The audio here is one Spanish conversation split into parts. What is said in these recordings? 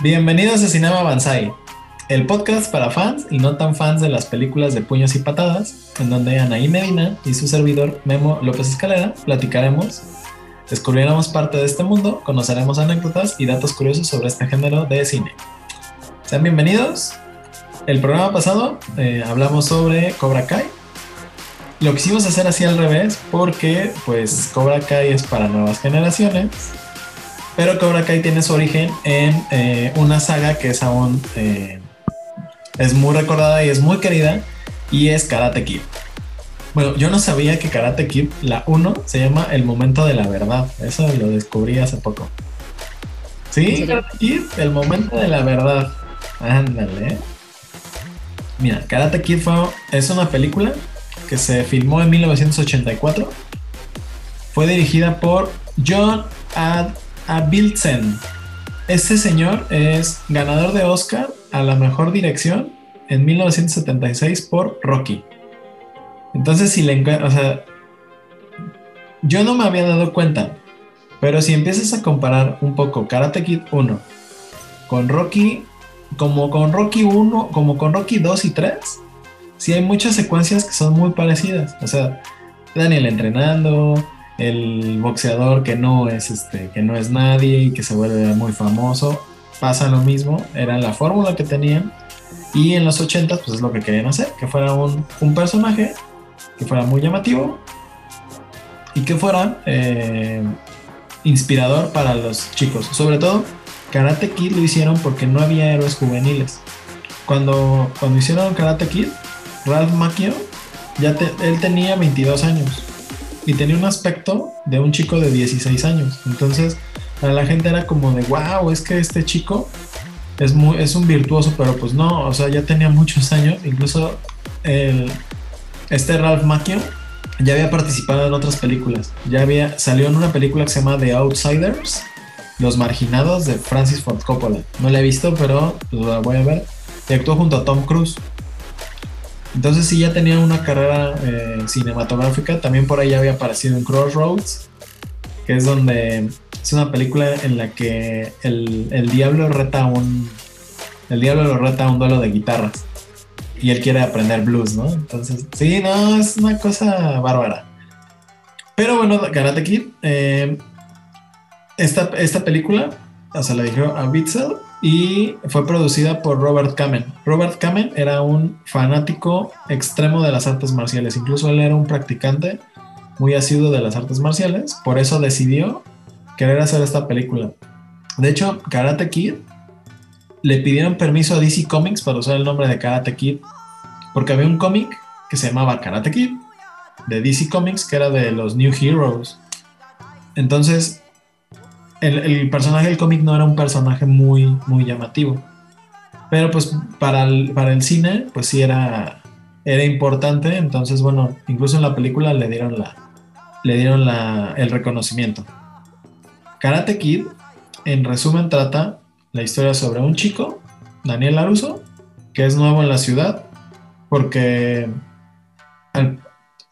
Bienvenidos a Cinema Banzai, el podcast para fans y no tan fans de las películas de puños y patadas, en donde Anaí Medina y su servidor Memo López Escalera platicaremos, descubriremos parte de este mundo, conoceremos anécdotas y datos curiosos sobre este género de cine. Sean bienvenidos. El programa pasado eh, hablamos sobre Cobra Kai. Lo quisimos hacer así al revés porque pues Cobra Kai es para nuevas generaciones pero Cobra Kai tiene su origen en eh, una saga que es aún eh, es muy recordada y es muy querida y es Karate Kid. Bueno, yo no sabía que Karate Kid, la 1, se llama El Momento de la Verdad. Eso lo descubrí hace poco. ¿Sí? Karate Kid, El Momento de la Verdad. Ándale. Mira, Karate Kid fue, es una película que se filmó en 1984. Fue dirigida por John Ad a Biltzen. Este señor es ganador de Oscar a la mejor dirección en 1976 por Rocky. Entonces, si le o sea, yo no me había dado cuenta, pero si empiezas a comparar un poco Karate Kid 1 con Rocky, como con Rocky 1, como con Rocky 2 y 3, sí hay muchas secuencias que son muy parecidas. O sea, Daniel entrenando, el boxeador que no es este que no es nadie y que se vuelve muy famoso. Pasa lo mismo era la fórmula que tenían. Y en los 80 pues es lo que querían hacer que fuera un, personaje que fuera muy llamativo y que fuera eh, inspirador para los chicos. Sobre todo Karate Kid lo hicieron porque no había héroes juveniles. Cuando cuando hicieron Karate Kid Ralph Macchio ya él tenía 22 años y tenía un aspecto de un chico de 16 años. Entonces, para la gente era como de, wow, es que este chico es, muy, es un virtuoso, pero pues no, o sea, ya tenía muchos años. Incluso este Ralph Macchio ya había participado en otras películas. Ya había salió en una película que se llama The Outsiders, Los Marginados de Francis Ford Coppola. No la he visto, pero pues, la voy a ver. Y actuó junto a Tom Cruise. Entonces sí ya tenía una carrera eh, cinematográfica, también por ahí había aparecido en Crossroads, que es donde es una película en la que el, diablo reta un el diablo lo reta a un duelo de guitarras y él quiere aprender blues, ¿no? Entonces, sí, no, es una cosa bárbara. Pero bueno, Karate Kid, eh, esta, esta película, o sea, la dijo a Bitzel y fue producida por Robert Kamen. Robert Kamen era un fanático extremo de las artes marciales, incluso él era un practicante muy asiduo de las artes marciales, por eso decidió querer hacer esta película. De hecho, Karate Kid le pidieron permiso a DC Comics para usar el nombre de Karate Kid, porque había un cómic que se llamaba Karate Kid, de DC Comics, que era de los New Heroes. Entonces, el, personaje del cómic no era un personaje muy, muy llamativo. Pero pues para el, para el cine, pues sí era, era importante. Entonces, bueno, incluso en la película le dieron, la, le dieron la, el reconocimiento. Karate Kid, en resumen, trata la historia sobre un chico, Daniel Laruso, que es nuevo en la ciudad, porque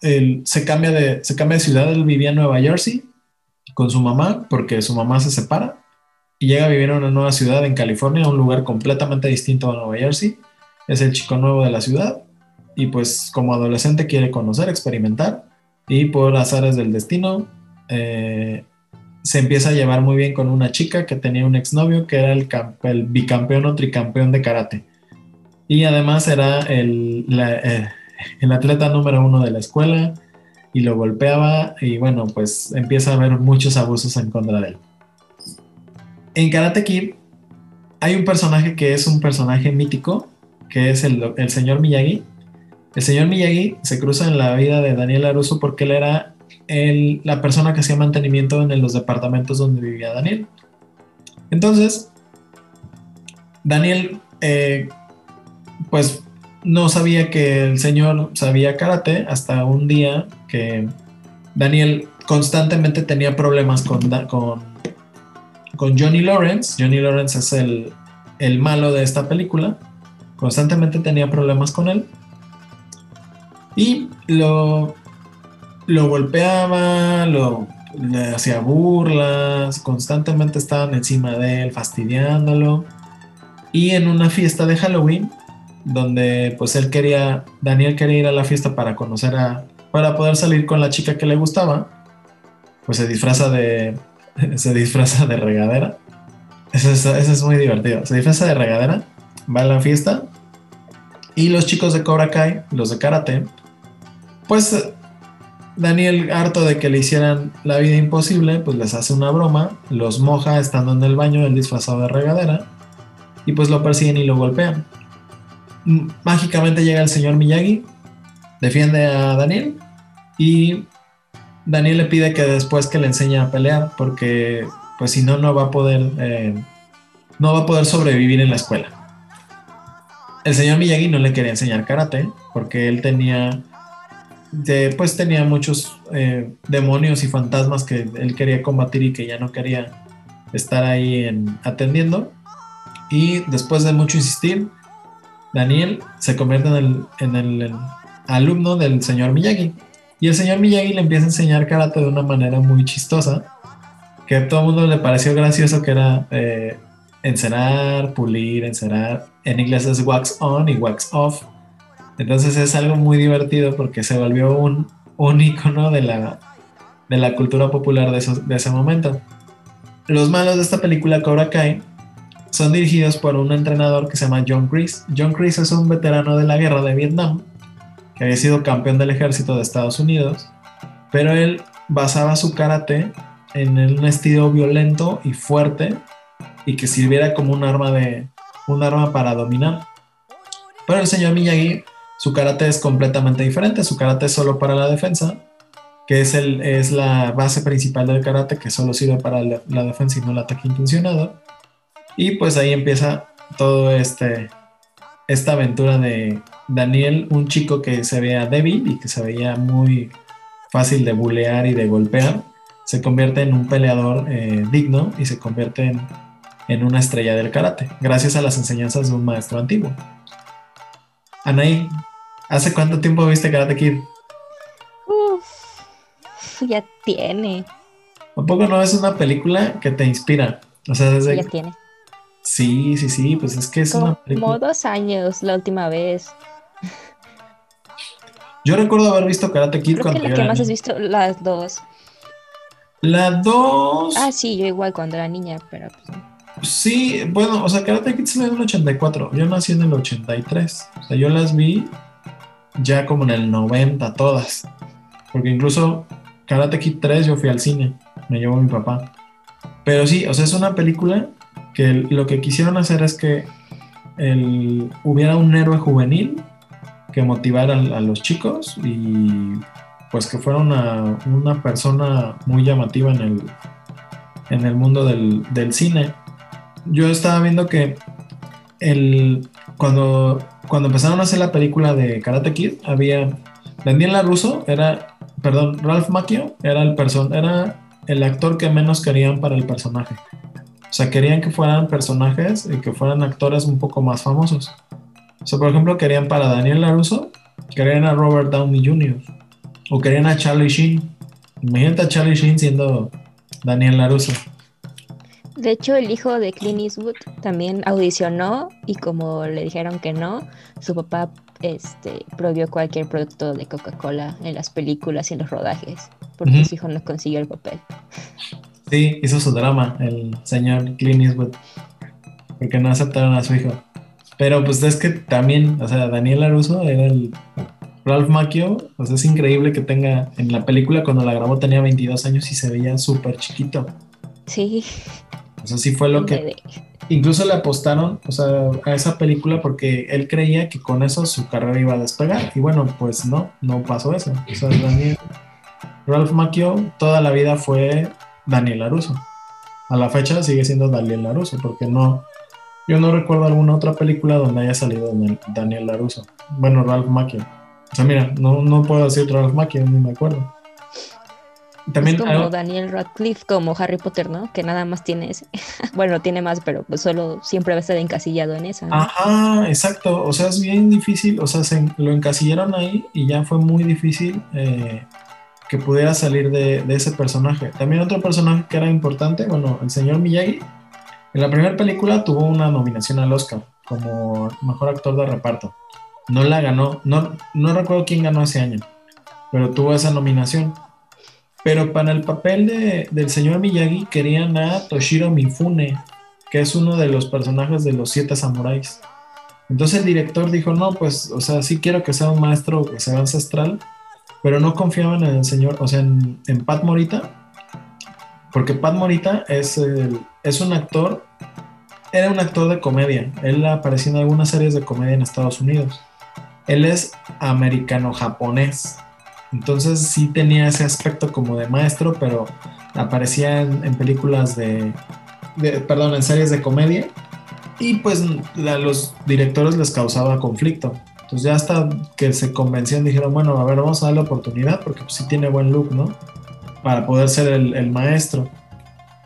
se, cambia de, se cambia de ciudad, él vivía en Nueva Jersey con su mamá porque su mamá se separa y llega a vivir en una nueva ciudad en California, un lugar completamente distinto a Nueva Jersey. Es el chico nuevo de la ciudad y pues como adolescente quiere conocer, experimentar y por azares del destino eh, se empieza a llevar muy bien con una chica que tenía un exnovio que era el, el bicampeón o tricampeón de karate y además era el, eh, el atleta número uno de la escuela y lo golpeaba y bueno, pues empieza a haber muchos abusos en contra de él. En Karate Kid hay un personaje que es un personaje mítico, que es el, el señor Miyagi. El señor Miyagi se cruza en la vida de Daniel Aruso porque él era el, la persona que hacía mantenimiento en los departamentos donde vivía Daniel. Entonces, Daniel, eh, pues no sabía que el señor sabía karate hasta un día que Daniel constantemente tenía problemas con, con, con Johnny Lawrence. Johnny Lawrence es el, el malo de esta película. Constantemente tenía problemas con él. Y lo, lo golpeaba, lo, le hacía burlas, constantemente estaban encima de él, fastidiándolo. Y en una fiesta de Halloween, donde pues él quería, Daniel quería ir a la fiesta para conocer a, para poder salir con la chica que le gustaba, pues se disfraza de, se disfraza de regadera. Eso es, eso es muy divertido. Se disfraza de regadera, va a la fiesta y los chicos de Cobra Kai, los de karate, pues Daniel, harto de que le hicieran la vida imposible, pues les hace una broma, los moja estando en el baño, el disfrazado de regadera, y pues lo persiguen y lo golpean. Mágicamente llega el señor Miyagi, defiende a Daniel, y Daniel le pide que después que le enseñe a pelear, porque pues si no, no va a poder, eh, no va a poder sobrevivir en la escuela. El señor Miyagi no le quería enseñar karate, porque él tenía pues tenía muchos eh, demonios y fantasmas que él quería combatir y que ya no quería estar ahí en, atendiendo. Y después de mucho insistir, Daniel se convierte en el, alumno del señor Miyagi. Y el señor Miyagi le empieza a enseñar karate de una manera muy chistosa, que a todo el mundo le pareció gracioso, que era eh, encerar, pulir, encerar. En inglés es wax on y wax off entonces es algo muy divertido porque se volvió un, icono de la, de la cultura popular de, de ese momento. Los malos de esta película Cobra Kai son dirigidos por un entrenador que se llama John Kreese. John Kreese es un veterano de la guerra de Vietnam que había sido campeón del ejército de Estados Unidos, pero él basaba su karate en un estilo violento y fuerte y que sirviera como un arma de un arma para dominar. Pero el señor Miyagi su karate es completamente diferente, su karate es solo para la defensa, que es, el, es la base principal del karate, que solo sirve para la, defensa y no el ataque intencionado. Y pues ahí empieza todo este, esta aventura de Daniel, un chico que se veía débil y que se veía muy fácil de bulear y de golpear, se convierte en un peleador eh, digno y se convierte en, en una estrella del karate, gracias a las enseñanzas de un maestro antiguo. Anaí, ¿hace cuánto tiempo viste Karate Kid? Uf, ya tiene. ¿Un poco no es una película que te inspira? O sea, desde... Ya tiene. Sí, sí, sí, pues es que es Como una película... dos años la última vez. Yo recuerdo haber visto Karate Kid Creo cuando que la que más has visto, las dos. La 2... Ah, sí, yo igual cuando era niña, pero pues, Sí, bueno, o sea, Karate Kid salió en el 84. Yo nací en el 83. O sea, yo las vi ya como en el 90 todas. Porque incluso Karate Kid 3 yo fui al cine. Me llevó mi papá. Pero sí, o sea, es una película que lo que quisieron hacer es que el- hubiera un héroe juvenil que motivara a, los chicos y pues que fuera una, una persona muy llamativa en el, en el mundo del, del cine. Yo estaba viendo que el, cuando, cuando empezaron a hacer la película de Karate Kid, había Daniel LaRusso, era, perdón, Ralph Macchio era el, person, era el actor que menos querían para el personaje. O sea, querían que fueran personajes y que fueran actores un poco más famosos. O sea, por ejemplo, querían para Daniel LaRusso, querían a Robert Downey Jr. o querían a Charlie Sheen. Imagínate a Charlie Sheen siendo Daniel LaRusso. De hecho, el hijo de Clint Eastwood también audicionó y como le dijeron que no, su papá este, prohibió cualquier producto de Coca-Cola en las películas y en los rodajes, porque su hijo no consiguió el papel. Sí, hizo su drama el señor Clint Eastwood. Porque no aceptaron a su hijo. Pero pues es que también, o sea, Daniel LaRusso era el Ralph Macchio. O sea, es increíble que tenga, en la película cuando la grabó tenía 22 años y se veía súper chiquito. Sí, O sea, sí fue lo que... Incluso le apostaron, o sea, a esa película porque él creía que con eso su carrera iba a despegar. Y bueno, pues no, no pasó eso. O sea, Daniel, Ralph Macchio toda la vida fue Daniel LaRusso. A la fecha sigue siendo Daniel LaRusso porque no, yo no recuerdo alguna otra película donde haya salido Daniel- LaRusso. Bueno, Ralph Macchio. O sea, mira, no, no puedo decir otro Ralph Macchio, ni me acuerdo. También es como algo- Daniel Radcliffe, como Harry Potter, ¿no? Que nada más tiene ese. bueno, tiene más, pero pues solo siempre va a estar encasillado en esa. ¿no? Ajá, exacto. O sea, es bien difícil. O sea, se, lo encasillaron ahí y ya fue muy difícil eh, que pudiera salir de, ese personaje. También otro personaje que era importante, bueno, el señor Miyagi En la primera película tuvo una nominación al Oscar como mejor actor de reparto. No la ganó, no, no recuerdo quién ganó ese año, pero tuvo esa nominación. Pero para el papel de, del señor Miyagi querían a Toshiro Mifune, que es uno de los personajes de los siete samuráis. Entonces el director dijo, no, pues, o sea, sí quiero que sea un maestro que sea ancestral, pero no confiaban en el señor, o sea, en, Pat Morita, porque Pat Morita es, es un actor, era un actor de comedia, él apareció en algunas series de comedia en Estados Unidos. Él es americano-japonés, entonces sí tenía ese aspecto como de maestro, pero aparecía en, películas de, perdón, en series de comedia y pues a los directores les causaba conflicto. Entonces ya hasta que se convencían dijeron, bueno, a ver, vamos a darle oportunidad porque pues, sí tiene buen look, ¿no? Para poder ser el, maestro.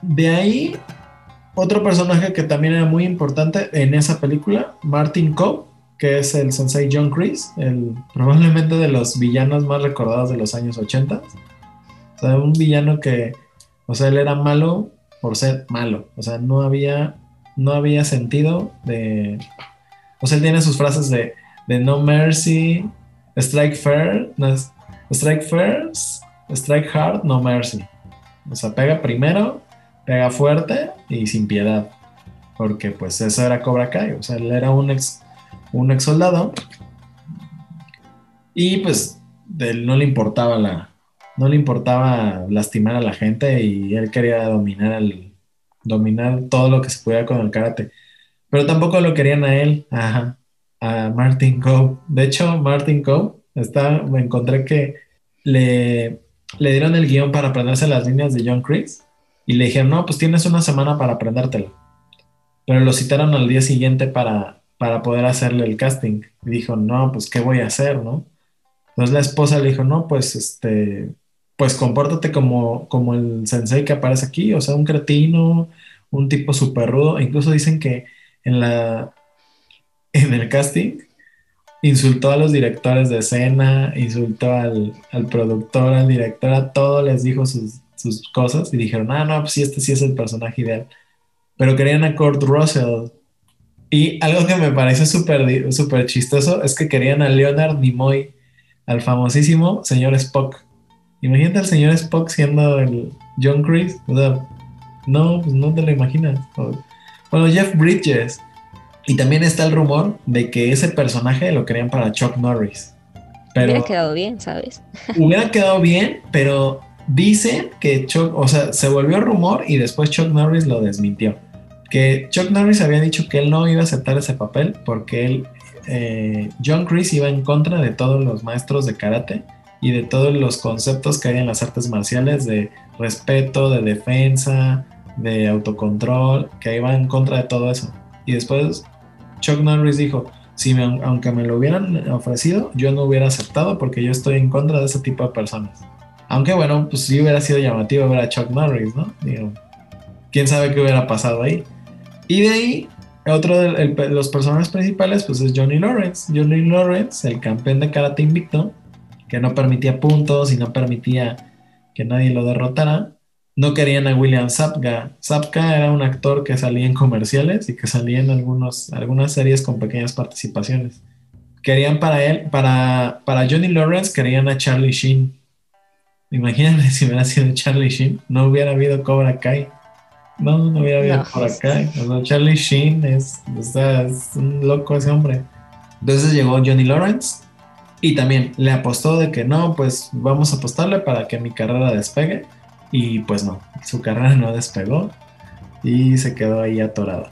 De ahí, otro personaje que también era muy importante en esa película, Martin Cobb, que es el sensei John Chris, el, probablemente de los villanos más recordados de los años 80. O sea, un villano que, o sea, él era malo por ser malo. O sea, no había, no había sentido de... O sea, él tiene sus frases de de No Mercy, Strike Fair, Strike First, Strike Hard, No Mercy. O sea, pega primero, pega fuerte y sin piedad. Porque pues eso era Cobra Kai. O sea, él era un ex, un ex soldado. Y pues él no le importaba la. No le importaba lastimar a la gente y él quería dominar el, dominar todo lo que se pudiera con el karate. Pero tampoco lo querían a él. Ajá a Martin Coe. De hecho, Martin Coe, está, me encontré que le, le dieron el guion para aprenderse las líneas de John Chris y le dijeron, no, pues tienes una semana para aprendértelo. Pero lo citaron al día siguiente para, para poder hacerle el casting. Y dijo, no, pues ¿qué voy a hacer, no? Entonces la esposa le dijo, no, pues este, pues compórtate como, como el sensei que aparece aquí, o sea, un cretino, un tipo súper rudo. Incluso dicen que en la, en el casting insultó a los directores de escena, insultó al, productor, al director, a todo les dijo sus, cosas y dijeron, ah, no, pues este sí es el personaje ideal. Pero querían a Kurt Russell. Y algo que me parece súper super chistoso es que querían a Leonard Nimoy, al famosísimo señor Spock. Imagínate al señor Spock siendo el John Chris. no, pues no te lo imaginas. Bueno, Jeff Bridges y también está el rumor de que ese personaje lo querían para Chuck Norris. Pero hubiera quedado bien, ¿sabes? Hubiera quedado bien, pero dicen que Chuck, o sea, se volvió rumor y después Chuck Norris lo desmintió. Que Chuck Norris había dicho que él no iba a aceptar ese papel porque él, eh, John Chris iba en contra de todos los maestros de karate y de todos los conceptos que hay en las artes marciales de respeto, de defensa, de autocontrol, que iba en contra de todo eso. Y después Chuck Norris dijo, si aunque me lo hubieran ofrecido, yo no hubiera aceptado porque yo estoy en contra de ese tipo de personas. Aunque bueno, pues sí hubiera sido llamativo ver a Chuck Norris, ¿no? Digo, quién sabe qué hubiera pasado ahí. Y de ahí, otro de los personajes principales, pues es Johnny Lawrence. Johnny Lawrence, el campeón de karate invicto, que no permitía puntos y no permitía que nadie lo derrotara no querían a William Sapka. Sapka era un actor que salía en comerciales y que salía en algunos, algunas series con pequeñas participaciones. Querían para él, para, para Johnny Lawrence, querían a Charlie Sheen. Imagínate si hubiera sido Charlie Sheen, no hubiera habido Cobra Kai. No, no hubiera habido Cobra Kai. Charlie Sheen es, es un loco ese hombre. Entonces llegó Johnny Lawrence y también le apostó de que no, pues vamos a apostarle para que mi carrera despegue y pues no, su carrera no despegó y se quedó ahí atorado.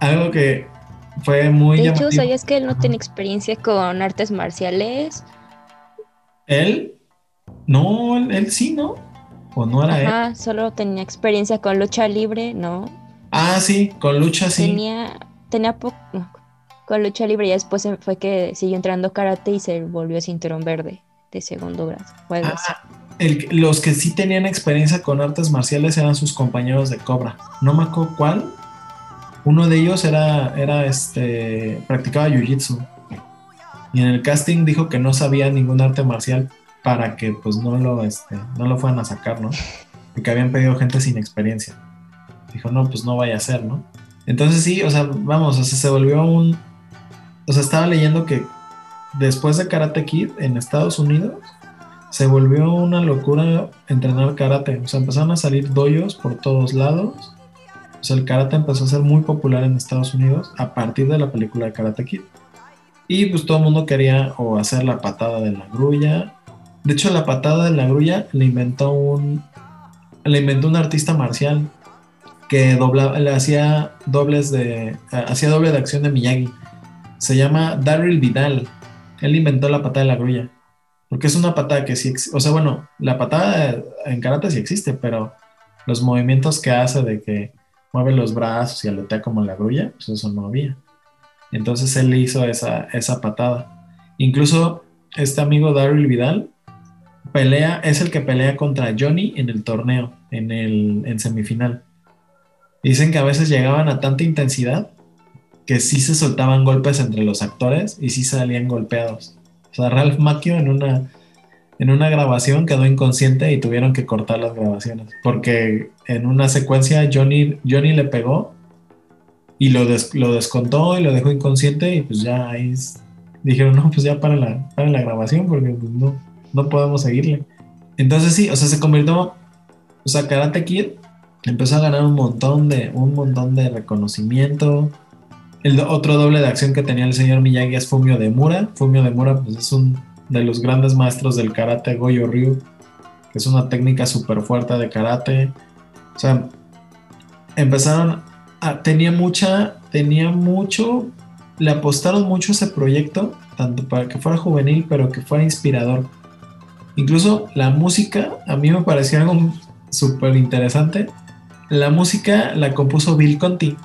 Algo que fue muy... De hecho, ¿sabías que él no tiene experiencia con artes marciales? ¿Él? No, él, sí, ¿no? ¿O no era Ajá, solo tenía experiencia con lucha libre, ¿no? Ah, sí, con lucha sí. Tenía, tenía poco... con lucha libre y después fue que siguió entrando karate y se volvió cinturón verde de segundo grado. Ah, los que sí tenían experiencia con artes marciales eran sus compañeros de Cobra. No me acuerdo cuál. Uno de ellos era, era este, practicaba jiu-jitsu. Y en el casting dijo que no sabía ningún arte marcial para que pues no lo, este, no lo fueran a sacar, ¿no? Porque habían pedido gente sin experiencia. Dijo, no, pues no vaya a ser, ¿no? Entonces sí, o sea, vamos, o sea, se volvió un... O sea, estaba leyendo que después de Karate Kid en Estados Unidos, se volvió una locura entrenar karate. O sea, empezaron a salir doyos por todos lados. O sea, el karate empezó a ser muy popular en Estados Unidos a partir de la película de Karate Kid. Y pues todo el mundo quería o hacer la patada de la grulla. De hecho, la patada de la grulla le inventó un, le inventó un artista marcial que dobla, le hacía dobles de, hacía doble de acción de Miyagi. Se llama Daryl Vidal. Él inventó la patada de la grulla. Porque es una patada que sí, o sea, bueno, la patada en karate sí existe, pero los movimientos que hace de que mueve los brazos y aletea como la grulla, pues eso no había. Entonces él hizo esa, esa patada. Incluso este amigo Daryl Vidal pelea, es el que pelea contra Johnny en el torneo, en el en semifinal. Dicen que a veces llegaban a tanta intensidad que sí se soltaban golpes entre los actores y sí salían golpeados. O sea, Ralph Macchio en una, en una grabación quedó inconsciente y tuvieron que cortar las grabaciones. Porque en una secuencia Johnny, Johnny le pegó y lo, lo descontó y lo dejó inconsciente y pues ya ahí dijeron, no, pues ya para la, para la grabación porque pues, no, no podemos seguirle. Entonces sí, o sea, se convirtió, o sea, Karate Kid empezó a ganar un montón de, un montón de reconocimiento, el otro doble de acción que tenía el señor Miyagi es Fumio de Mura. Fumio de Mura pues, es un de los grandes maestros del karate Goyo Ryu, que es una técnica súper fuerte de karate. O sea, empezaron a, tenía mucha, tenía mucho, le apostaron mucho a ese proyecto, tanto para que fuera juvenil, pero que fuera inspirador. Incluso la música, a mí me pareció algo súper interesante. La música la compuso Bill Conti,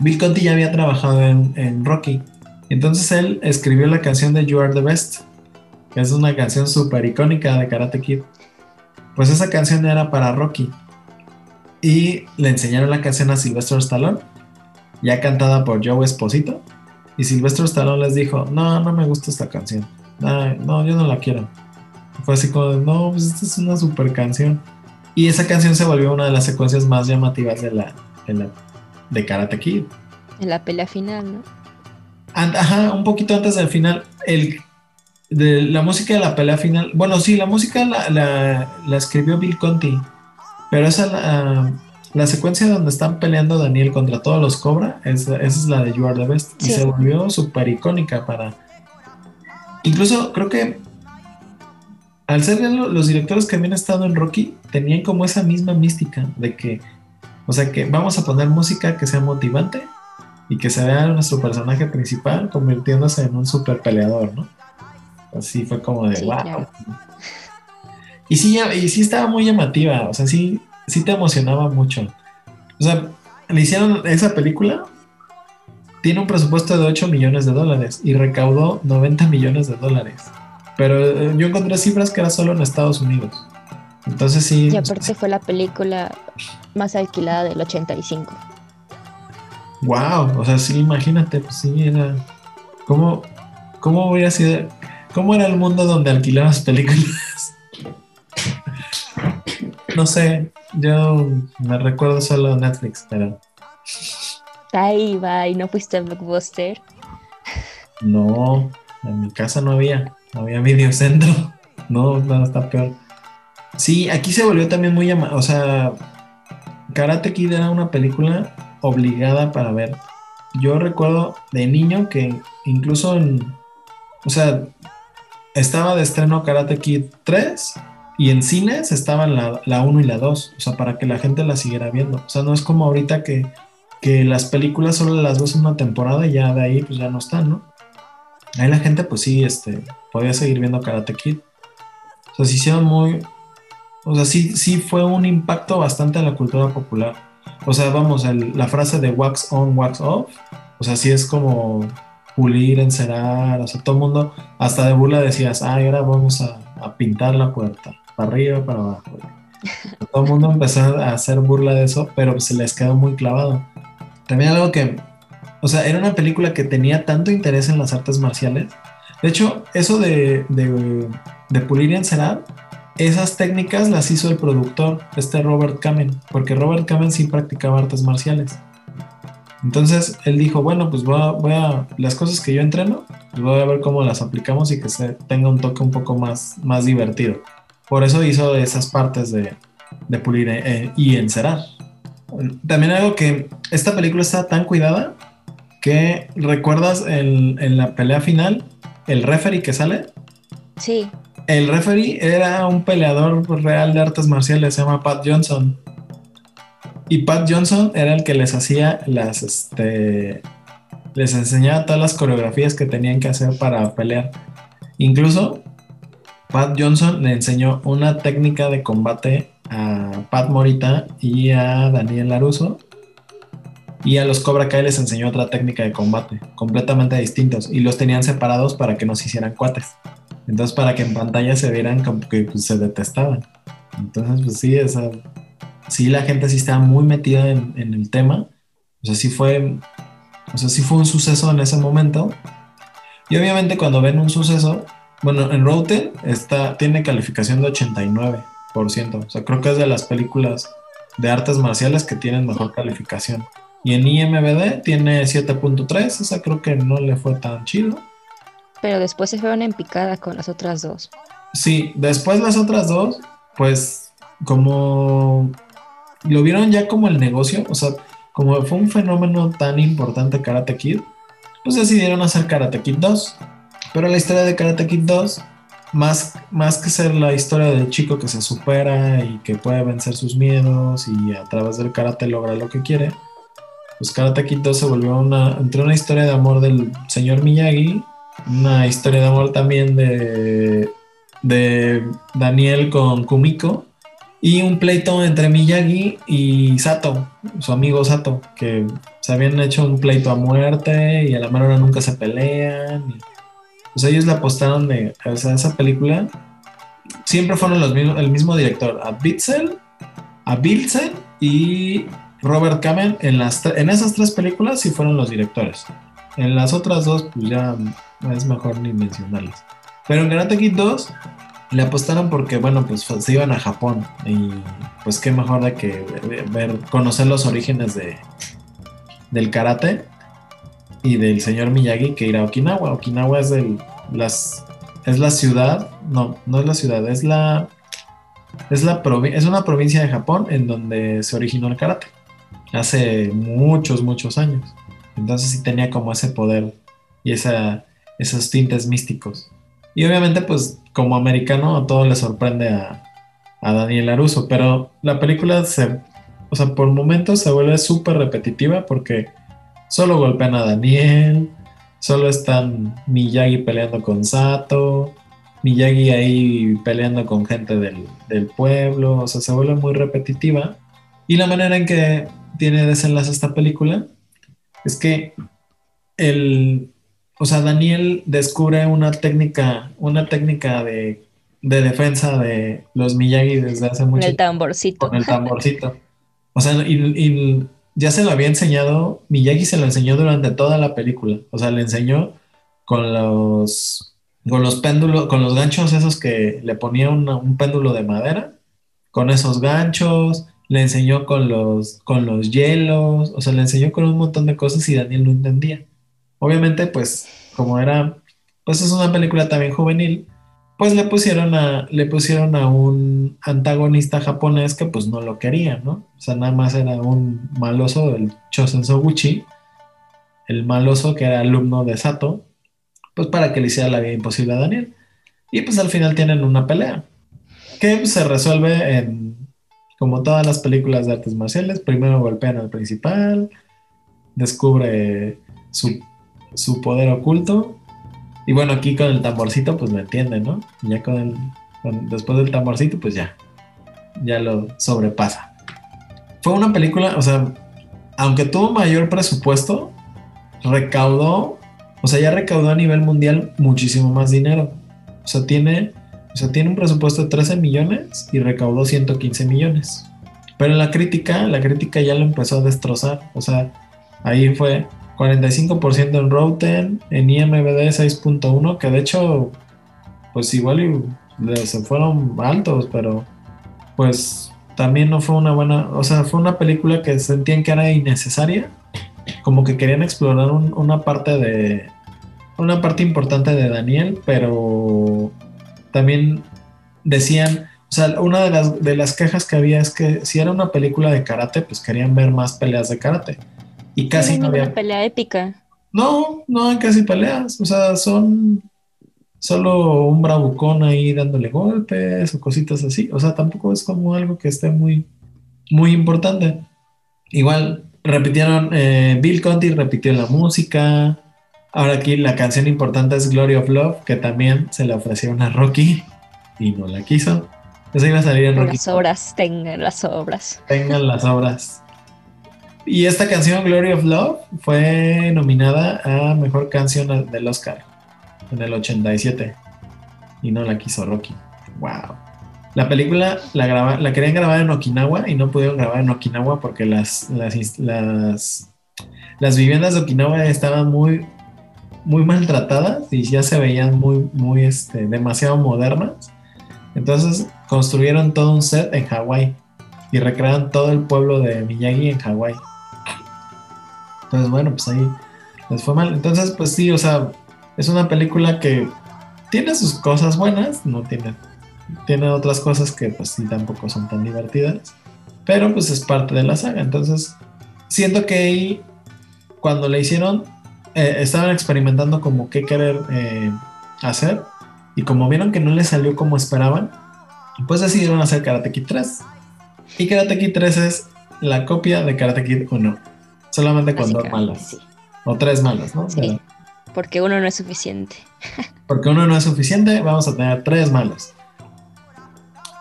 Bill Conti ya había trabajado en, Rocky. Entonces él escribió la canción de You Are the Best, que es una canción súper icónica de Karate Kid. Pues esa canción era para Rocky. Y le enseñaron la canción a Sylvester Stallone, ya cantada por Joe Esposito. Y Sylvester Stallone les dijo, no, no me gusta esta canción. No, yo no la quiero. Fue así como, no, pues esta es una super canción. Y esa canción se volvió una de las secuencias más llamativas de la, de la de Karate Kid. En la pelea final, ¿no? ajá, un poquito antes del final, el, de la música de la pelea final, bueno, sí, la música la, escribió Bill Conti, pero esa la, la, secuencia donde están peleando Daniel contra todos los Cobra, esa, es la de You Are the Best, y se volvió súper icónica para... Incluso creo que al ser los directores que habían estado en Rocky, tenían como esa misma mística de que o sea que vamos a poner música que sea motivante y que se vea nuestro personaje principal convirtiéndose en un super peleador, ¿no? Así fue como de wow. Y sí, y sí estaba muy llamativa, o sea, sí, sí te emocionaba mucho. O sea, le hicieron esa película, tiene un presupuesto de 8 millones de dólares y recaudó 90 millones de dólares. Pero eh, yo encontré cifras que era solo en Estados Unidos. Entonces sí. Y aparte fue la película más alquilada del 85. Wow, o sea, sí, imagínate, pues sí, era. ¿Cómo, cómo hubiera sido? ¿Cómo era el mundo donde alquilabas películas? no sé, yo me recuerdo solo Netflix, pero. Ahí va, y no fuiste a Blockbuster. No, en mi casa no había, no había videocentro. No, no, está peor. Sí, aquí se volvió también muy llamado, o sea, Karate Kid era una película obligada para ver. Yo recuerdo de niño que incluso en, o sea, estaba de estreno Karate Kid 3 y en cines estaban la, la 1 y la 2, o sea, para que la gente la siguiera viendo. O sea, no es como ahorita que, que las películas solo las ves una temporada y ya de ahí pues ya no están, ¿no? Ahí la gente pues sí, este, podía seguir viendo Karate Kid. O sea, se hicieron muy, o sea, sí, sí fue un impacto bastante en la cultura popular. O sea, vamos, la frase de wax on, wax off, o sea, sí es como pulir, encerar, o sea, todo el mundo, hasta de burla decías, ah, ahora vamos a, pintar la puerta, para arriba, para abajo. Todo el mundo empezó a hacer burla de eso, pero se les quedó muy clavado. También algo que, o sea, era una película que tenía tanto interés en las artes marciales. De hecho, eso de, de, de pulir y encerar, esas técnicas las hizo el productor, este Robert Kamen, porque Robert Kamen sí practicaba artes marciales. Entonces él dijo, bueno, pues voy a, voy las cosas que yo entreno, pues voy a ver cómo las aplicamos y que se tenga un toque un poco más, más divertido. Por eso hizo esas partes de, de pulir eh, y encerar. También algo que esta película está tan cuidada que recuerdas en, en la pelea final, el referee que sale. Sí. El referee era un peleador real de artes marciales, se llama Pat Johnson. Y Pat Johnson era el que les hacía las, este, les enseñaba todas las coreografías que tenían que hacer para pelear. Incluso Pat Johnson le enseñó una técnica de combate a Pat Morita y a Daniel Laruso. Y a los Cobra Kai les enseñó otra técnica de combate, completamente distintos. Y los tenían separados para que no se hicieran cuates. Entonces, para que en pantalla se vieran como que pues, se detestaban. Entonces, pues sí, esa, sí, la gente sí estaba muy metida en, el tema. O sea, sí fue, o sea, sí fue un suceso en ese momento. Y obviamente cuando ven un suceso, bueno, en Rotten está, tiene calificación de 89%. O sea, creo que es de las películas de artes marciales que tienen mejor calificación. Y en IMBD tiene 7.3, esa creo que no le fue tan chido. Pero después se fueron en picada con las otras dos. Sí, después las otras dos, pues como lo vieron ya como el negocio, o sea, como fue un fenómeno tan importante Karate Kid, pues decidieron hacer Karate Kid 2. Pero la historia de Karate Kid 2, más, más que ser la historia del chico que se supera y que puede vencer sus miedos y a través del karate logra lo que quiere, pues Karate Kid 2 se volvió una, entre una historia de amor del señor Miyagi, una historia de amor también de, de Daniel con Kumiko, y un pleito entre Miyagi y Sato, su amigo Sato, que se habían hecho un pleito a muerte y a la mera hora nunca se pelean. pues ellos le apostaron de, esa película. Siempre fueron los mismos, el mismo director, a Bitzel, a Bilsen y Robert Kamen. En, en esas tres películas sí fueron los directores. En las otras dos, pues ya es mejor ni mencionarlas. Pero en Karate Kid 2 le apostaron porque, bueno, pues se iban a Japón y pues qué mejor de que ver, conocer los orígenes de, del karate y del señor Miyagi que ir a Okinawa. Okinawa es, el, las, es la ciudad, no, no es la ciudad, es la, es, la es una provincia de Japón en donde se originó el karate hace muchos, muchos años. Entonces sí tenía como ese poder y esa, esos tintes místicos. Y obviamente, pues como americano a todo le sorprende a, Daniel Aruso, pero la película se, o sea, por momentos se vuelve súper repetitiva porque solo golpean a Daniel, solo están Miyagi peleando con Sato, Miyagi ahí peleando con gente del, del, pueblo, o sea, se vuelve muy repetitiva. Y la manera en que tiene desenlace esta película es que el, o sea, Daniel descubre una técnica, una técnica de, defensa de los Miyagi desde hace mucho tiempo. El tamborcito. Con el tamborcito. O sea, y, ya se lo había enseñado, Miyagi se lo enseñó durante toda la película. O sea, le enseñó con los, con los péndulos, con los ganchos esos que le ponía un péndulo de madera, con esos ganchos, le enseñó con los, con los hielos, o sea, le enseñó con un montón de cosas y Daniel no entendía. Obviamente, pues, como era, pues es una película también juvenil, pues le pusieron a, le pusieron a un antagonista japonés que pues no lo quería, ¿no? O sea, nada más era un maloso, el Chosen Soguchi, el maloso que era alumno de Sato, pues para que le hiciera la vida imposible a Daniel. Y pues al final tienen una pelea, que se resuelve en, como todas las películas de artes marciales, primero golpean al principal, descubre su su poder oculto. Y bueno, aquí con el tamborcito, pues lo entiende, ¿no? Ya con el. después del tamborcito, pues ya. Ya lo sobrepasa. Fue una película, o sea, aunque tuvo mayor presupuesto, recaudó, o sea, ya recaudó a nivel mundial muchísimo más dinero. O sea, tiene, o sea, tiene un presupuesto de 13 millones y recaudó 115 millones. Pero la crítica, la crítica ya lo empezó a destrozar. O sea, ahí fue 45% en Rotten, en IMBD 6.1, que de hecho, pues igual se fueron altos, pero pues también no fue una buena, o sea, fue una película que sentían que era innecesaria como que querían explorar una parte de, una parte importante de Daniel, pero también decían, o sea, una de las, de las quejas que había es que si era una película de karate, pues querían ver más peleas de karate. Y casi no, había pelea épica. No, no hay casi peleas, o sea, son solo un bravucón ahí dándole golpes o cositas así. O sea, tampoco es como algo que esté muy, muy importante. Igual repitieron, eh, Bill Conti repitió la música. Ahora aquí la canción importante es Glory of Love, que también se le ofreció a Rocky y no la quiso. Eso iba a salir en Rocky. Las obras, tengan las obras. Tengan las obras. Y esta canción, Glory of Love, fue nominada a Mejor Canción del Oscar en el 87. Y no la quiso Rocky. Wow. La película la, graba, la querían grabar en Okinawa y no pudieron grabar en Okinawa porque las, las, las, viviendas de Okinawa estaban muy, muy maltratadas y ya se veían muy, muy, este, demasiado modernas. Entonces construyeron todo un set en Hawái y recrearon todo el pueblo de Miyagi en Hawái. Entonces, bueno, pues ahí les fue mal. Entonces, pues sí, o sea, es una película que tiene sus cosas buenas, no tiene, tiene otras cosas que pues sí tampoco son tan divertidas, pero pues es parte de la saga. Entonces, siento que ahí, cuando le hicieron, eh, estaban experimentando como qué querer eh, hacer, y como vieron que no les salió como esperaban, pues decidieron hacer Karate Kid 3. Y Karate Kid 3 es la copia de Karate Kid 1, solamente con dos malas. O tres malas, ¿no? Sí porque uno no es suficiente. porque uno no es suficiente, vamos a tener tres malos.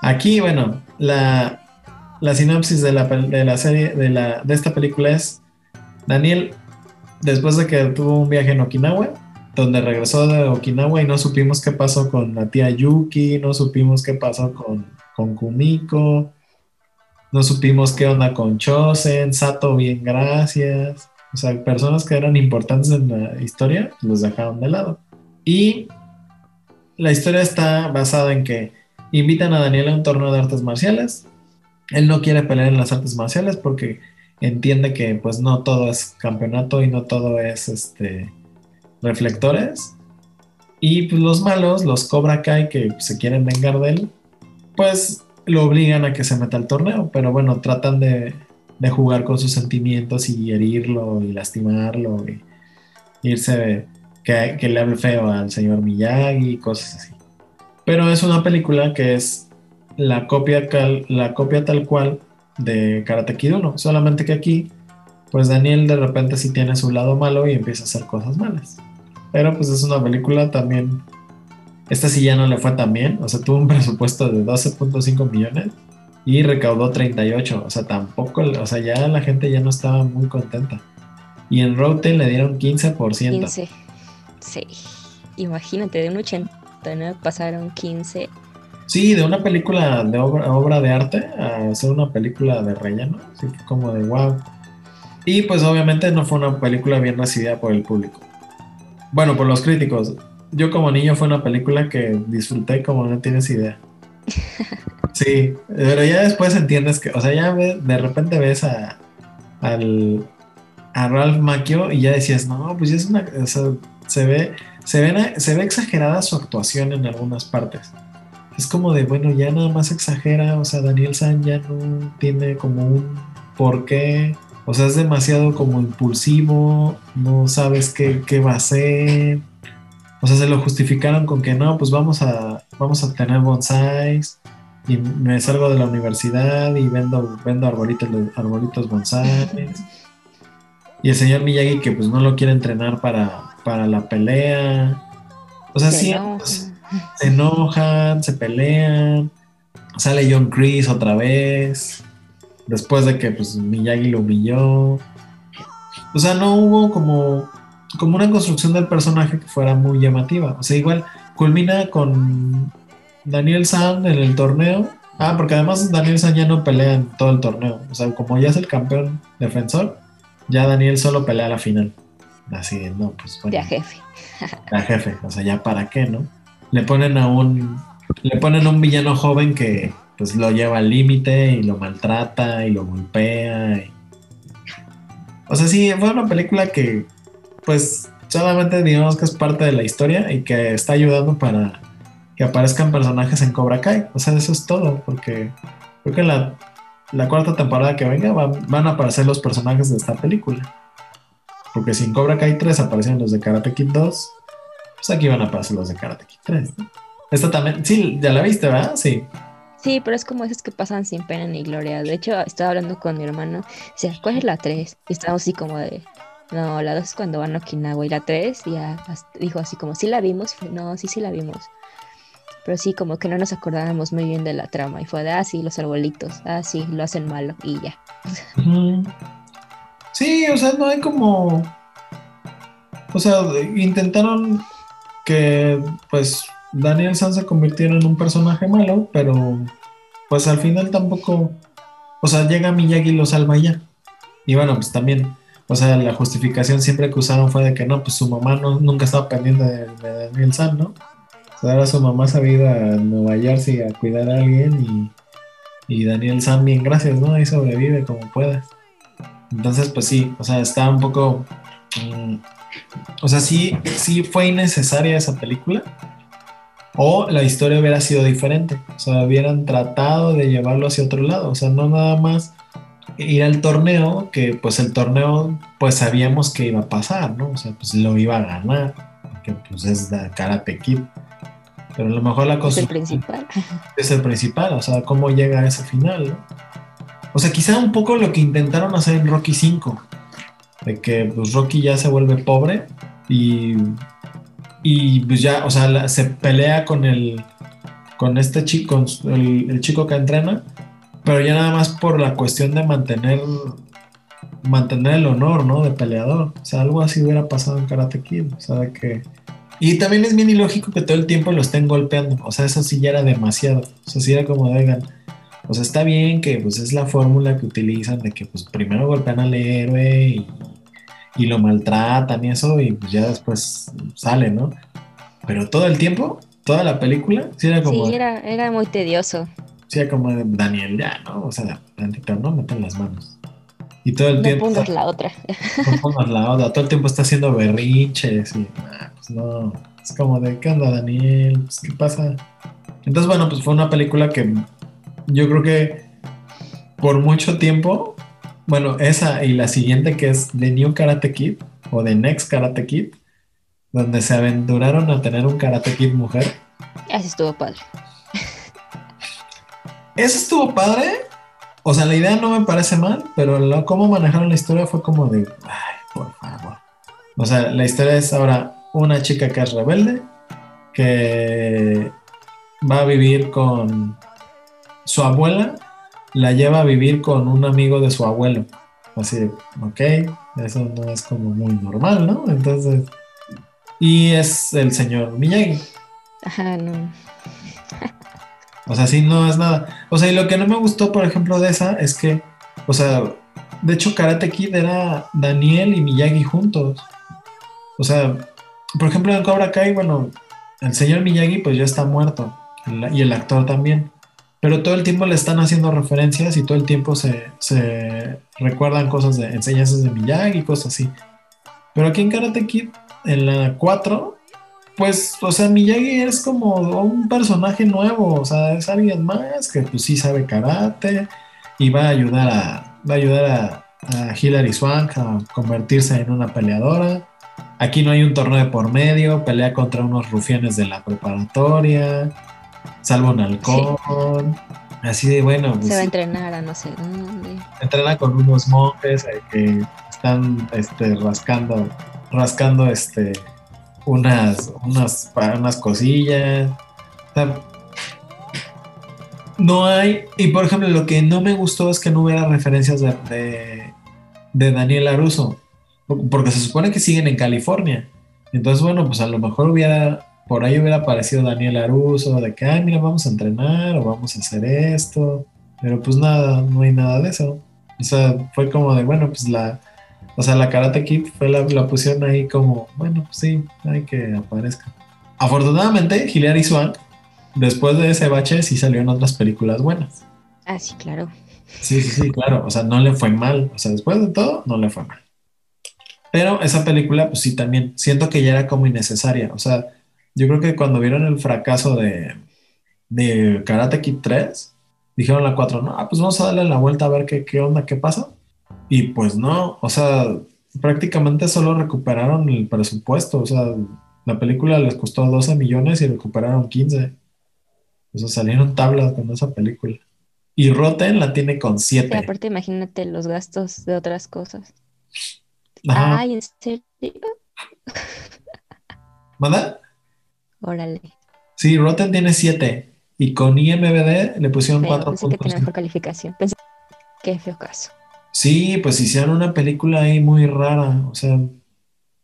Aquí, bueno, la, la sinopsis de la, de la serie, de, la, de esta película es Daniel, después de que tuvo un viaje en Okinawa, donde regresó de Okinawa y no supimos qué pasó con la tía Yuki, no supimos qué pasó con, con Kumiko, no supimos qué onda con Chosen, Sato, bien, gracias. O sea, personas que eran importantes en la historia los dejaron de lado. Y la historia está basada en que invitan a Daniel a un torneo de artes marciales. Él no quiere pelear en las artes marciales porque entiende que pues no todo es campeonato y no todo es este reflectores. Y pues los malos, los Cobra Kai que se quieren vengar de él, pues lo obligan a que se meta al torneo, pero bueno, tratan de de jugar con sus sentimientos y herirlo y lastimarlo y irse que, le hable feo al señor Miyagi y cosas así. Pero es una película que es la copia, la copia tal cual de Karate Kid 1, solamente que aquí pues Daniel de repente sí tiene su lado malo y empieza a hacer cosas malas. Pero pues es una película también esta sí ya no le fue tan bien, o sea, tuvo un presupuesto de 12.5 millones y recaudó 38. O sea, tampoco, o sea, ya la gente ya no estaba muy contenta. Y en Rotten le dieron 15%. 15. Sí. Imagínate, de un 89 pasaron 15. Sí, de una película de obra, obra de arte a ser una película de relleno. Así como de wow. Y pues obviamente no fue una película bien recibida por el público. Bueno, por los críticos. Yo como niño fue una película que disfruté como no tienes idea. Sí, pero ya después entiendes que, o sea, ya de repente ves a, al, a Ralph Macchio y ya decías, no, pues ya es una, o sea, se ve, se ve, se ve exagerada su actuación en algunas partes. Es como de, bueno, ya nada más exagera, o sea, Daniel San ya no tiene como un porqué, o sea, es demasiado como impulsivo, no sabes qué, qué va a hacer. O sea, se lo justificaron con que no, pues vamos a, vamos a tener bonsais y me salgo de la universidad y vendo, vendo arbolitos, arbolitos bonsai. Y el señor Miyagi que pues no lo quiere entrenar para, para la pelea. O sea, sí, pues, se enojan, se pelean. Sale John Chris otra vez. Después de que pues Miyagi lo humilló. O sea, no hubo como, como una construcción del personaje que fuera muy llamativa. O sea, igual culmina con Daniel San en el torneo. Ah, porque además Daniel San ya no pelea en todo el torneo. O sea, como ya es el campeón defensor, ya Daniel solo pelea a la final. Así, no, pues bueno. Ya jefe. Ya jefe, o sea, ya para qué, ¿no? Le ponen a un. Le ponen a un villano joven que pues lo lleva al límite y lo maltrata y lo golpea. O sea, sí, fue una película que, pues, solamente digamos que es parte de la historia y que está ayudando para que aparezcan personajes en Cobra Kai. O sea, eso es todo, porque creo que la, la cuarta temporada que venga van a aparecer los personajes de esta película. Porque si en Cobra Kai 3 aparecen los de Karate Kid 2, pues aquí van a aparecer los de Karate Kid 3. Esta también, sí, ya la viste, ¿verdad? Sí. Sí, pero es como esas que pasan sin pena ni gloria. De hecho, estaba hablando con mi hermano. Dice, ¿cuál es la 3? Y estábamos así como de, no, la 2 es cuando van a Okinawa. Y la 3 ya dijo así como, ¿sí la vimos? no, sí, sí la vimos. Pero sí, como que no nos acordábamos muy bien de la trama. Y fue de, ah, sí, los arbolitos. Ah, sí, lo hacen malo. Y ya. Sí, o sea, no hay como... O sea, intentaron que, pues, Daniel San se convirtiera en un personaje malo, pero pues al final tampoco, o sea, llega Miyagi y lo salva ya. Y bueno, pues también, o sea, la justificación siempre que usaron fue de que no, pues su mamá no, nunca estaba pendiente de, Daniel San, ¿no? O sea, ahora su mamá se había ido a Nueva Jersey a cuidar a alguien y, y Daniel San, bien, gracias, ¿no? Ahí sobrevive como pueda. Entonces, pues sí, o sea, está un poco... Mm, o sea, sí, sí fue innecesaria esa película o la historia hubiera sido diferente, o sea, hubieran tratado de llevarlo hacia otro lado, o sea, no nada más ir al torneo, que pues el torneo pues sabíamos que iba a pasar, ¿no? O sea, pues lo iba a ganar, que pues es de Karate Kid. Pero a lo mejor la cosa... Es el principal. Es el principal, o sea, cómo llega a ese final, ¿no? O sea, quizá un poco lo que intentaron hacer en Rocky 5, de que pues Rocky ya se vuelve pobre y y pues ya, o sea, se pelea con el, con este chico, el, chico que entrena, pero ya nada más por la cuestión de mantener, mantener el honor, ¿no? De peleador. O sea, algo así hubiera pasado en Karate Kid, o sea, que... Y también es bien ilógico que todo el tiempo lo estén golpeando, o sea, eso sí ya era demasiado, o sea, sí era como, oigan, o sea, está bien que pues es la fórmula que utilizan de que pues primero golpean al héroe y y lo maltratan y eso, y pues ya después sale, ¿no? Pero todo el tiempo, toda la película, sí era como. Sí, era, era muy tedioso. Sí, como Daniel, ya, ¿no? O sea, tantito, ¿no? Meten las manos. Y todo el no tiempo. Pongas la otra. No pongas la otra. Todo el tiempo está haciendo berrinches y, ah, pues no. Es como de, ¿qué onda, Daniel? Pues, ¿qué pasa? Entonces, bueno, pues fue una película que yo creo que por mucho tiempo bueno, esa y la siguiente que es The New Karate Kid o The Next Karate Kid, donde se aventuraron a tener un Karate Kid mujer. Así estuvo padre. Eso estuvo padre. O sea, la idea no me parece mal, pero cómo manejaron la historia fue como de, ay, por favor. O sea, la historia es ahora una chica que es rebelde, que va a vivir con su abuela la lleva a vivir con un amigo de su abuelo. Así, ok, eso no es como muy normal, ¿no? Entonces, y es el señor Miyagi. Ajá, no. O sea, sí, no es nada. O sea, y lo que no me gustó, por ejemplo, de esa es que, o sea, de hecho, Karate Kid era Daniel y Miyagi juntos. O sea, por ejemplo, en Cobra Kai, bueno, el señor Miyagi pues ya está muerto y el actor también pero todo el tiempo le están haciendo referencias y todo el tiempo se, recuerdan cosas de enseñanzas de Miyagi y cosas así. Pero aquí en Karate Kid, en la 4, pues, o sea, Miyagi es como un personaje nuevo, o sea, es alguien más que pues sí sabe karate y va a ayudar a, va a ayudar a, a Hilary Swank a convertirse en una peleadora. Aquí no hay un torneo de por medio, pelea contra unos rufianes de la preparatoria salvo un halcón. Así de bueno. Pues, se va a entrenar a no sé dónde. Entrena con unos monjes eh, que están este, rascando, rascando este, unas, unas, unas cosillas. no hay. Y por ejemplo, lo que no me gustó es que no hubiera referencias de, de, de Daniel Aruso. Porque se supone que siguen en California. Entonces, bueno, pues a lo mejor hubiera por ahí hubiera aparecido Daniel Aruso, de que, ay, mira, vamos a entrenar o vamos a hacer esto. Pero pues nada, no hay nada de eso. O sea, fue como de, bueno, pues la, o sea, la Karate Kid fue la, la pusieron ahí como, bueno, pues sí, hay que aparezca. Afortunadamente, Hilary Swank, después de ese bache, sí salió en otras películas buenas. Ah, sí, claro. Sí, sí, sí, claro. O sea, no le fue mal. O sea, después de todo, no le fue mal. Pero esa película, pues sí, también siento que ya era como innecesaria. O sea, yo creo que cuando vieron el fracaso de, de Karate Kid 3, dijeron la 4, no, ah, pues vamos a darle la vuelta a ver qué, qué onda, qué pasa. Y pues no, o sea, prácticamente solo recuperaron el presupuesto. O sea, la película les costó 12 millones y recuperaron 15. O sea, salieron tablas con esa película. Y Rotten la tiene con 7. Y aparte, imagínate los gastos de otras cosas. Ay, ¿en serio? ¿Manda? Órale. Sí, Rotten tiene 7. Y con IMBD le pusieron 4 puntos. que tiene mejor calificación. Pensé que feo caso. Sí, pues hicieron una película ahí muy rara. O sea,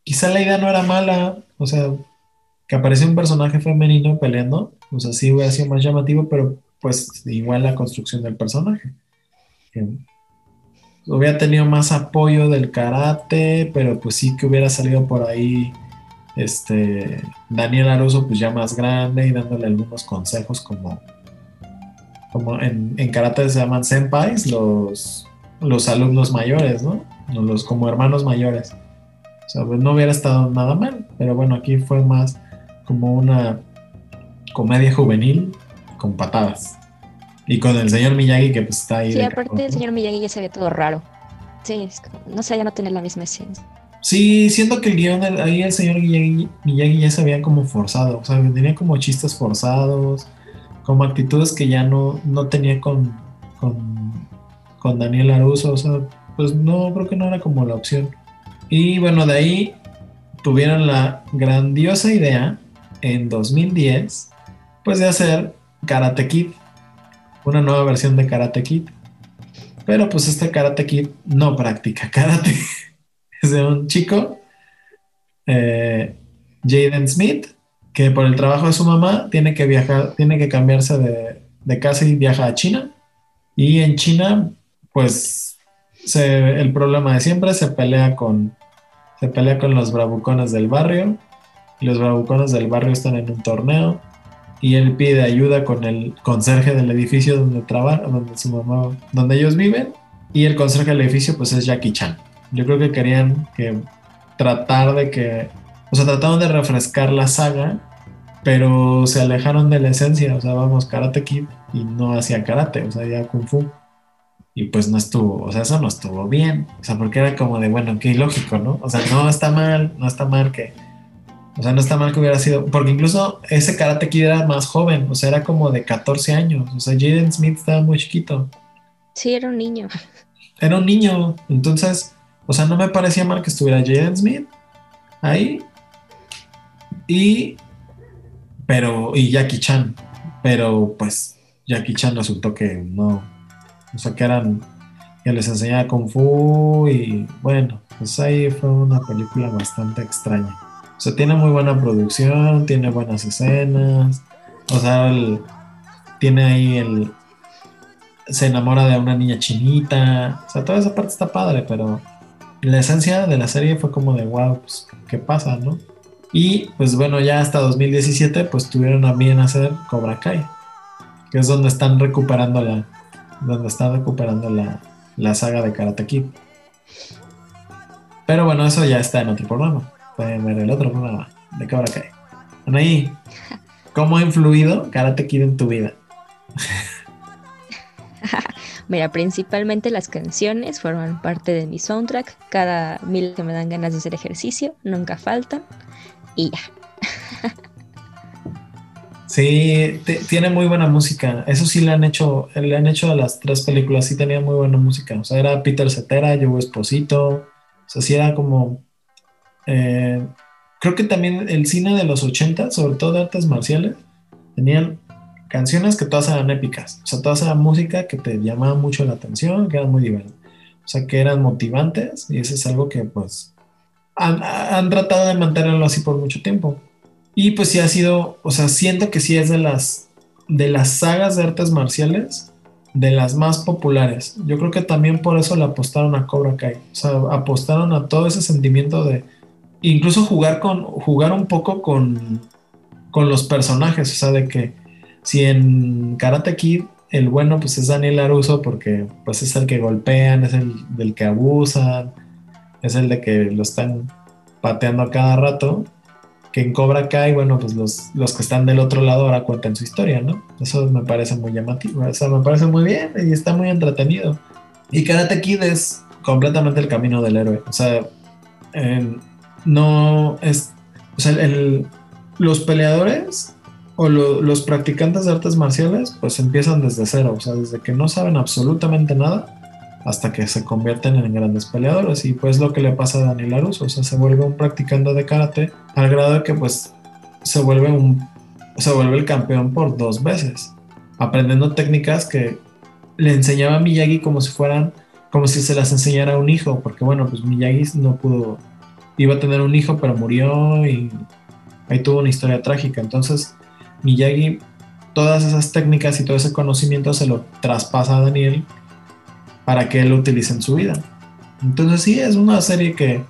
quizá la idea no era mala. O sea, que aparece un personaje femenino peleando. O sea, sí hubiera sido más llamativo, pero pues igual la construcción del personaje. hubiera tenido más apoyo del karate, pero pues sí que hubiera salido por ahí este Daniel Aruso pues ya más grande y dándole algunos consejos como como en, en karate se llaman senpais los los alumnos mayores, ¿no? Los como hermanos mayores. O sea, pues no hubiera estado nada mal, pero bueno, aquí fue más como una comedia juvenil con patadas. Y con el señor Miyagi que pues está ahí. Sí, aparte el señor Miyagi ya se ve todo raro. Sí, no sé, ya no tiene la misma esencia. Sí, siento que el guion, ahí el señor Miyagi, Miyagi ya se veía como forzado, o sea, tenía como chistes forzados, como actitudes que ya no, no tenía con, con con Daniel Aruso, o sea, pues no, creo que no era como la opción. Y bueno, de ahí tuvieron la grandiosa idea en 2010, pues de hacer Karate Kid, una nueva versión de Karate Kid. Pero pues este Karate Kid no practica karate. es de un chico, eh, Jaden Smith, que por el trabajo de su mamá tiene que viajar, tiene que cambiarse de, de casa y viaja a China. Y en China pues el problema de siempre se pelea con se pelea con los bravucones del barrio. Los bravucones del barrio están en un torneo y él pide ayuda con el conserje del edificio donde trabaja, donde su mamá, donde ellos viven. Y el conserje del edificio pues es Jackie Chan. Yo creo que querían que tratar de que, o sea, trataron de refrescar la saga, pero se alejaron de la esencia, o sea, vamos, Karate Kid y no hacía karate, o sea, ya Kung Fu y pues no estuvo, o sea, eso no estuvo bien, o sea, porque era como de, bueno, qué ilógico, ¿no? O sea, no está mal, no está mal que, o sea, no está mal que hubiera sido, porque incluso ese Karate Kid era más joven, o sea, era como de 14 años, o sea, Jaden Smith estaba muy chiquito. Sí, era un niño. Era un niño, entonces, o sea, no me parecía mal que estuviera Jaden Smith ahí y, pero, y Jackie Chan, pero pues Jackie Chan resultó que no, o sea, que eran, que les enseñaba Kung Fu y bueno, pues ahí fue una película bastante extraña. O sea, tiene muy buena producción, tiene buenas escenas, o sea, tiene ahí el... Se enamora de una niña chinita, o sea, toda esa parte está padre, pero la esencia de la serie fue como de, wow, pues, ¿qué pasa, no? Y pues bueno, ya hasta 2017 pues tuvieron a bien hacer Cobra Kai, que es donde están recuperando la, donde está recuperando la, saga de Karate Kid. Pero bueno, eso ya está en otro programa. Pueden ver el otro programa de Cobra Kai. Anaí, ¿cómo ha influido Karate Kid en tu vida? Mira, principalmente las canciones forman parte de mi soundtrack. Cada mil que me dan ganas de hacer ejercicio, nunca faltan. Y ya. Sí, tiene muy buena música. Eso sí le han hecho, le han hecho a las tres películas, sí tenía muy buena música. O sea, era Peter Cetera, Joe Esposito. O sea, sí era como. Eh, creo que también el cine de los 80, sobre todo de artes marciales, tenían canciones que todas eran épicas. O sea, todas eran música que te llamaba mucho la atención, que eran muy divertidas. O sea, que eran motivantes y eso es algo que, pues, han, han tratado de mantenerlo así por mucho tiempo. Y pues sí ha sido, o sea, siento que sí es de las, de las sagas de artes marciales, de las más populares. Yo creo que también por eso le apostaron a Cobra Kai. O sea, apostaron a todo ese sentimiento de incluso jugar con, jugar un poco con, con los personajes. O sea, de que si en Karate Kid el bueno pues es Daniel Aruso porque pues es el que golpean, es el del que abusan. es el de que lo están pateando a cada rato. Que en Cobra Kai, bueno, pues los, los que están del otro lado ahora cuentan su historia, ¿no? Eso me parece muy llamativo, o sea, me parece muy bien y está muy entretenido. Y Karate Kid es completamente el camino del héroe, o sea, no es, o sea, el, los peleadores o los practicantes de artes marciales, pues empiezan desde cero, o sea, desde que no saben absolutamente nada hasta que se convierten en grandes peleadores. Y pues lo que le pasa a Daniel Laruso, o sea, se vuelve un practicante de karate al grado de que pues se vuelve un se vuelve el campeón por dos veces, aprendiendo técnicas que le enseñaba a Miyagi como si fueran como si se las enseñara a un hijo, porque bueno, pues Miyagi no pudo iba a tener un hijo, pero murió y ahí tuvo una historia trágica. Entonces, Miyagi todas esas técnicas y todo ese conocimiento se lo traspasa a Daniel para que él lo utilice en su vida. Entonces sí, es una serie que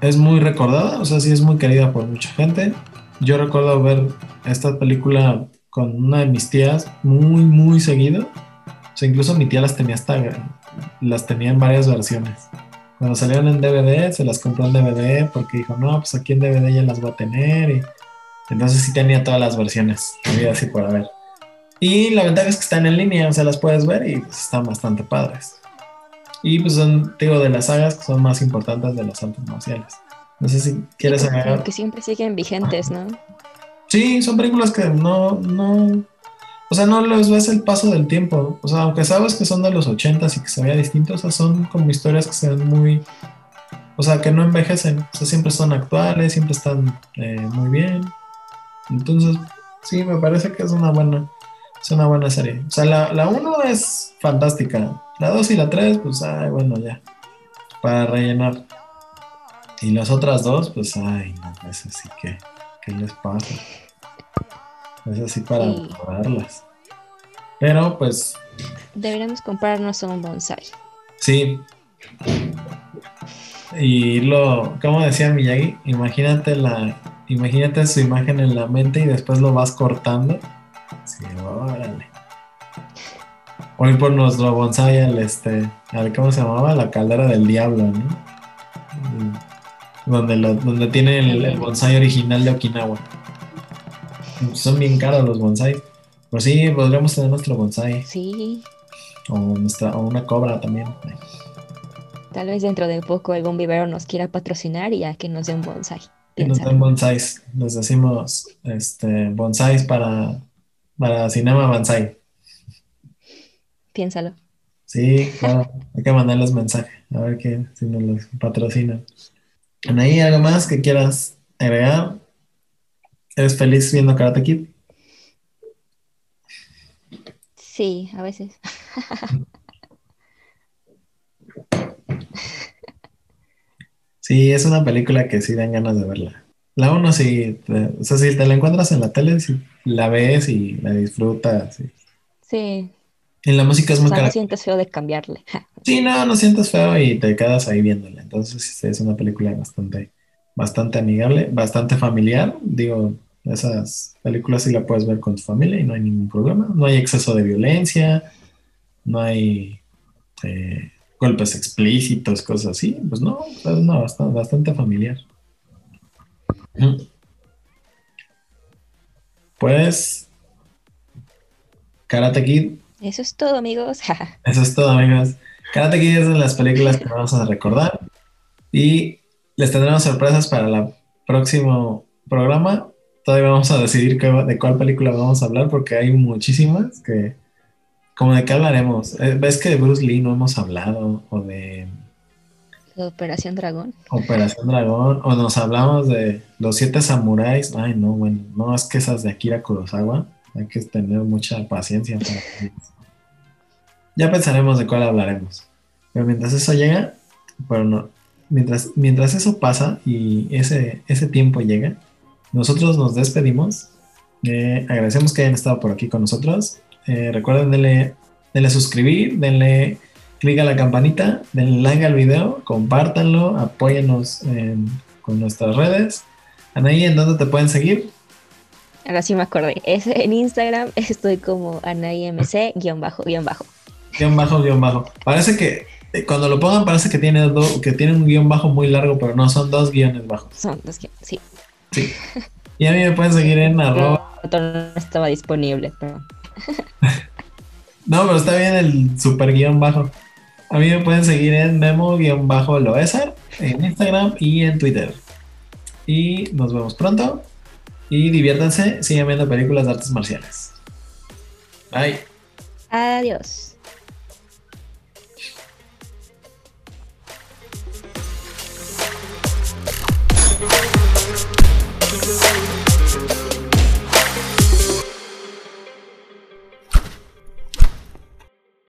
es muy recordada, o sea, sí es muy querida por mucha gente. Yo recuerdo ver esta película con una de mis tías muy, muy seguido. O sea, incluso mi tía las tenía hasta, las tenía en varias versiones. Cuando salieron en DVD, se las compró en DVD porque dijo, no, pues aquí en DVD ya las voy a tener. Y entonces sí tenía todas las versiones, había así por ver. Y la ventaja es que están en línea, o sea, las puedes ver y pues, están bastante padres. Y pues son, digo, de las sagas que son más importantes de las artes marciales. No sé si quieres agregar. Que siempre siguen vigentes, ¿no? Sí, son películas que no, no, o sea, no les ves el paso del tiempo. O sea, aunque sabes que son de los ochentas y que se veía distinto, o sea, son como historias que se ven muy, o sea, que no envejecen. O sea, siempre son actuales, siempre están eh, muy bien. Entonces, sí, me parece que es una buena, es una buena serie. O sea, la, la uno es fantástica. La 2 y la 3, pues, ay, bueno, ya. Para rellenar. Y las otras dos, pues, ay, no, es sí que, ¿qué les pasa? Es así para sí. Pero, pues. Deberíamos comprarnos un bonsai. Sí. Y lo, como decía Miyagi, imagínate la, imagínate su imagen en la mente y después lo vas cortando. Sí, órale. Hoy por nuestro bonsai al este, al, ¿cómo se llamaba? La caldera del diablo, ¿no? Donde, lo, donde tiene el, bonsai original de Okinawa. Son bien caros los bonsai. Pero sí, podríamos tener nuestro bonsai. Sí. O, nuestra, o una cobra también. Tal vez dentro de poco algún vivero nos quiera patrocinar y ya que nos dé un bonsai. Que nos den bonsais. Les decimos este, bonsais para, para Cinema Bonsai piénsalo. Sí, claro, hay que mandarles mensaje, a ver qué, si nos los patrocinan. Anaí, ¿algo más que quieras agregar? ¿Eres feliz viendo Karate Kid? Sí, a veces. Sí, es una película que sí dan ganas de verla. La uno sí, o sea, si te la encuentras en la tele, si la ves y la disfrutas. Sí. sí. En la música es muy o no sientes feo de cambiarle. sí, no, no sientes feo y te quedas ahí viéndola. Entonces es una película bastante, bastante amigable, bastante familiar. Digo, esas películas sí la puedes ver con tu familia y no hay ningún problema. No hay exceso de violencia, no hay eh, golpes explícitos, cosas así. Pues no, es una bastante, bastante familiar. Pues Karate Kid eso es todo, amigos. Eso es todo, amigos. Karate Kid es de las películas que vamos a recordar. Y les tendremos sorpresas para el próximo programa. Todavía vamos a decidir de cuál película vamos a hablar porque hay muchísimas que... Como de qué hablaremos. Eh, ¿Ves que de Bruce Lee no hemos hablado? O de... Operación Dragón. Operación Dragón. O nos hablamos de los siete samuráis. Ay, no, bueno. No, es que esas de Akira Kurosawa. Hay que tener mucha paciencia para... Ya pensaremos de cuál hablaremos. Pero mientras eso llega, bueno, mientras, mientras eso pasa y ese, ese tiempo llega, nosotros nos despedimos. Eh, agradecemos que hayan estado por aquí con nosotros. Eh, recuerden denle, denle suscribir, denle clic a la campanita, denle like al video, compártanlo, apóyenos con nuestras redes. Anaí, ¿en dónde te pueden seguir? Ahora sí me acordé. Es, en Instagram estoy como AnaiMC guion bajo, guion bajo guion bajo, guion bajo. Parece que Eh, Cuando lo pongan parece que tiene, do- que tiene un guion bajo muy largo, pero no, son dos guiones bajos. Son los que, sí. Sí. Y a mí me pueden seguir en arroba. Otro no estaba disponible, pero No, pero está bien el super guion bajo. A mí me pueden seguir en memo-loesar en Instagram y en Twitter. Y nos vemos pronto. Y diviértanse, sigan viendo películas de artes marciales. Bye. Adiós.